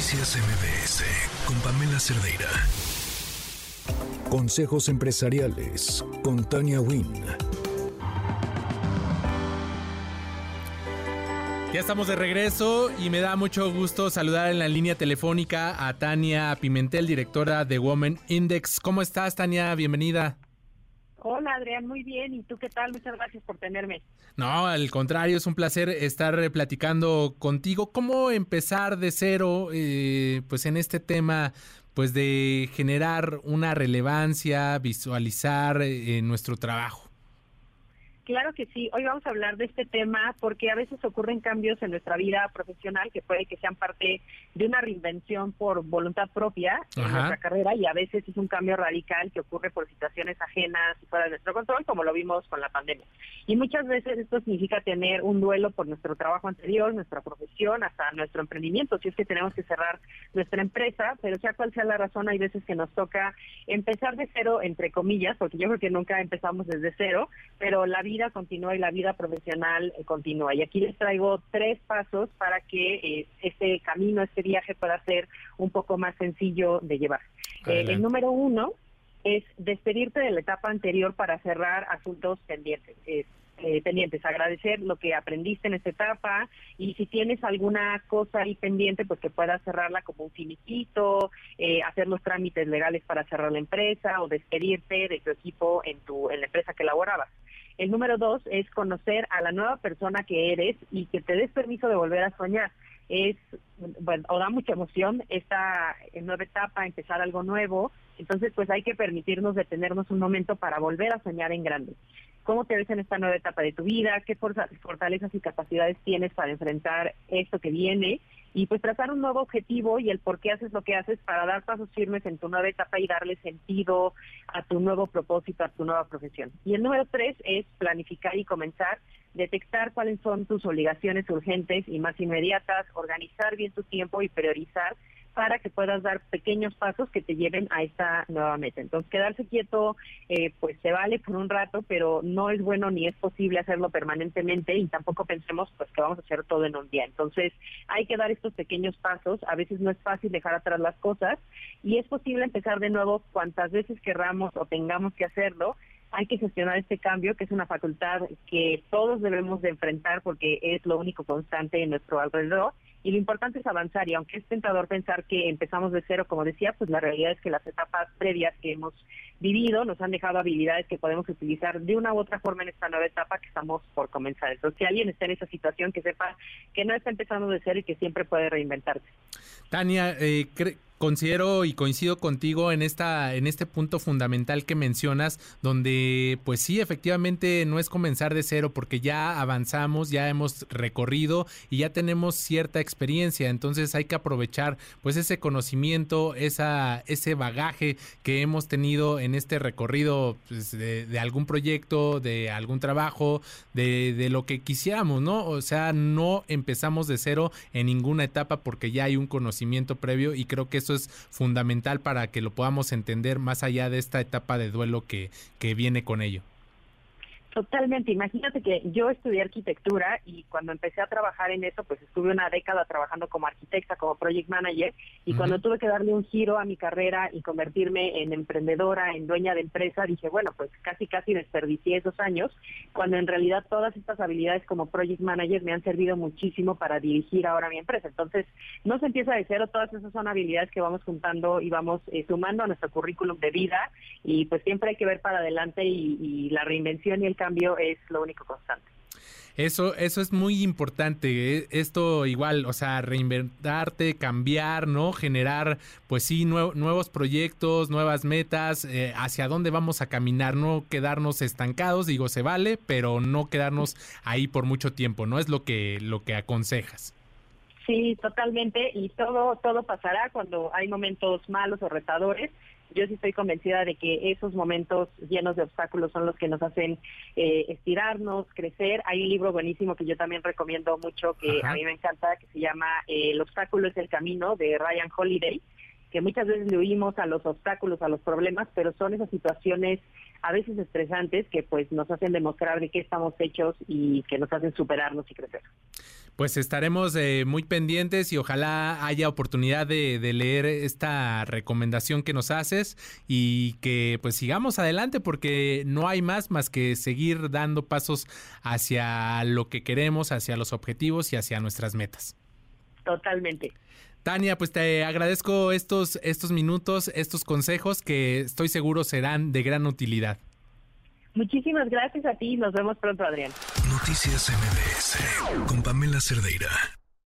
Noticias MBS con Pamela Cerdeira. Consejos empresariales con Tania Wynn. Ya estamos de regreso y me da mucho gusto saludar en la línea telefónica a Tania Pimentel, directora de Women Index. ¿Cómo estás, Tania? Bienvenida. Hola Adrián, muy bien. ¿Y tú qué tal? Muchas gracias por tenerme. No, al contrario, es un placer estar platicando contigo. ¿Cómo empezar de cero eh, pues en este tema pues de generar una relevancia, visualizar eh, nuestro trabajo? Claro que sí. Hoy vamos a hablar de este tema porque a veces ocurren cambios en nuestra vida profesional que puede que sean parte de una reinvención por voluntad propia en nuestra carrera y a veces es un cambio radical que ocurre por situaciones ajenas y fuera de nuestro control, como lo vimos con la pandemia. Y muchas veces esto significa tener un duelo por nuestro trabajo anterior, nuestra profesión, hasta nuestro emprendimiento, si es que tenemos que cerrar nuestra empresa, pero sea cual sea la razón, hay veces que nos toca empezar de cero, entre comillas, porque yo creo que nunca empezamos desde cero, pero la vida continúa y la vida profesional eh, continúa. Y aquí les traigo tres pasos para que eh, este camino, este viaje pueda ser un poco más sencillo de llevar. Eh, el número uno es despedirte de la etapa anterior para cerrar asuntos pendientes. pendientes, agradecer lo que aprendiste en esta etapa y si tienes alguna cosa ahí pendiente, pues que puedas cerrarla como un finiquito, hacer los trámites legales para cerrar la empresa o despedirte de tu equipo en tu en la empresa que laborabas. El número dos es conocer a la nueva persona que eres y que te des permiso de volver a soñar. Es, bueno, o da mucha emoción esta nueva etapa, empezar algo nuevo. Entonces, pues hay que permitirnos detenernos un momento para volver a soñar en grande. ¿Cómo te ves en esta nueva etapa de tu vida? ¿Qué fortalezas y capacidades tienes para enfrentar esto que viene? y pues trazar un nuevo objetivo y el por qué haces lo que haces para dar pasos firmes en tu nueva etapa y darle sentido a tu nuevo propósito, a tu nueva profesión. Y el número tres es planificar y comenzar, detectar cuáles son tus obligaciones urgentes y más inmediatas, organizar bien tu tiempo y priorizar para que puedas dar pequeños pasos que te lleven a esta nueva meta. Entonces, quedarse quieto, eh, pues se vale por un rato, pero no es bueno ni es posible hacerlo permanentemente y tampoco pensemos pues que vamos a hacer todo en un día. Entonces, hay que dar estos pequeños pasos. A veces no es fácil dejar atrás las cosas y es posible empezar de nuevo cuantas veces querramos o tengamos que hacerlo hay que gestionar este cambio, que es una facultad que todos debemos de enfrentar porque es lo único constante en nuestro alrededor y lo importante es avanzar y aunque es tentador pensar que empezamos de cero, como decía, pues la realidad es que las etapas previas que hemos vivido nos han dejado habilidades que podemos utilizar de una u otra forma en esta nueva etapa que estamos por comenzar. Entonces, si alguien está en esa situación, que sepa que no está empezando de cero y que siempre puede reinventarse. Tania, eh, considero y coincido contigo en esta en este punto fundamental que mencionas donde pues sí efectivamente no es comenzar de cero porque ya avanzamos ya hemos recorrido y ya tenemos cierta experiencia. Entonces hay que aprovechar pues ese conocimiento esa ese bagaje que hemos tenido en este recorrido pues, de, algún proyecto de algún trabajo de, de lo que quisiéramos no o sea no empezamos de cero en ninguna etapa porque ya hay un conocimiento previo y creo que eso es fundamental para que lo podamos entender más allá de esta etapa de duelo que, que viene con ello. Totalmente. Imagínate que yo estudié arquitectura y cuando empecé a trabajar en eso, pues estuve una década trabajando como arquitecta, como project manager, y cuando tuve que darle un giro a mi carrera y convertirme en emprendedora, en dueña de empresa, dije, bueno, pues casi casi desperdicié esos años, cuando en realidad todas estas habilidades como project manager me han servido muchísimo para dirigir ahora mi empresa. Entonces, no se empieza de cero, todas esas son habilidades que vamos juntando y vamos eh, sumando a nuestro currículum de vida, y pues siempre hay que ver para adelante y, y la reinvención y el cambio es lo único constante. Eso, eso es muy importante. ¿eh? Esto igual, o sea, reinventarte, cambiar, ¿no? Generar, pues sí, nuevos proyectos, nuevas metas, eh, hacia dónde vamos a caminar, no quedarnos estancados, digo, se vale, pero no quedarnos ahí por mucho tiempo, ¿no? Es lo que, lo que aconsejas. Sí, totalmente, y todo, todo pasará cuando hay momentos malos o retadores yo sí estoy convencida de que esos momentos llenos de obstáculos son los que nos hacen eh, estirarnos, crecer. Hay un libro buenísimo que yo también recomiendo mucho, que a mí me encanta, que se llama eh, El obstáculo es el camino, de Ryan Holiday que muchas veces le huimos a los obstáculos, a los problemas, pero son esas situaciones a veces estresantes que pues nos hacen demostrar de qué estamos hechos y que nos hacen superarnos y crecer. Pues estaremos eh, muy pendientes y ojalá haya oportunidad de, leer esta recomendación que nos haces y que pues sigamos adelante porque no hay más más que seguir dando pasos hacia lo que queremos, hacia los objetivos y hacia nuestras metas. Totalmente. Tania, pues te agradezco estos, estos minutos, estos consejos que estoy seguro serán de gran utilidad. Muchísimas gracias a ti. Nos vemos pronto, Adrián. Noticias MBS con Pamela Cerdeira.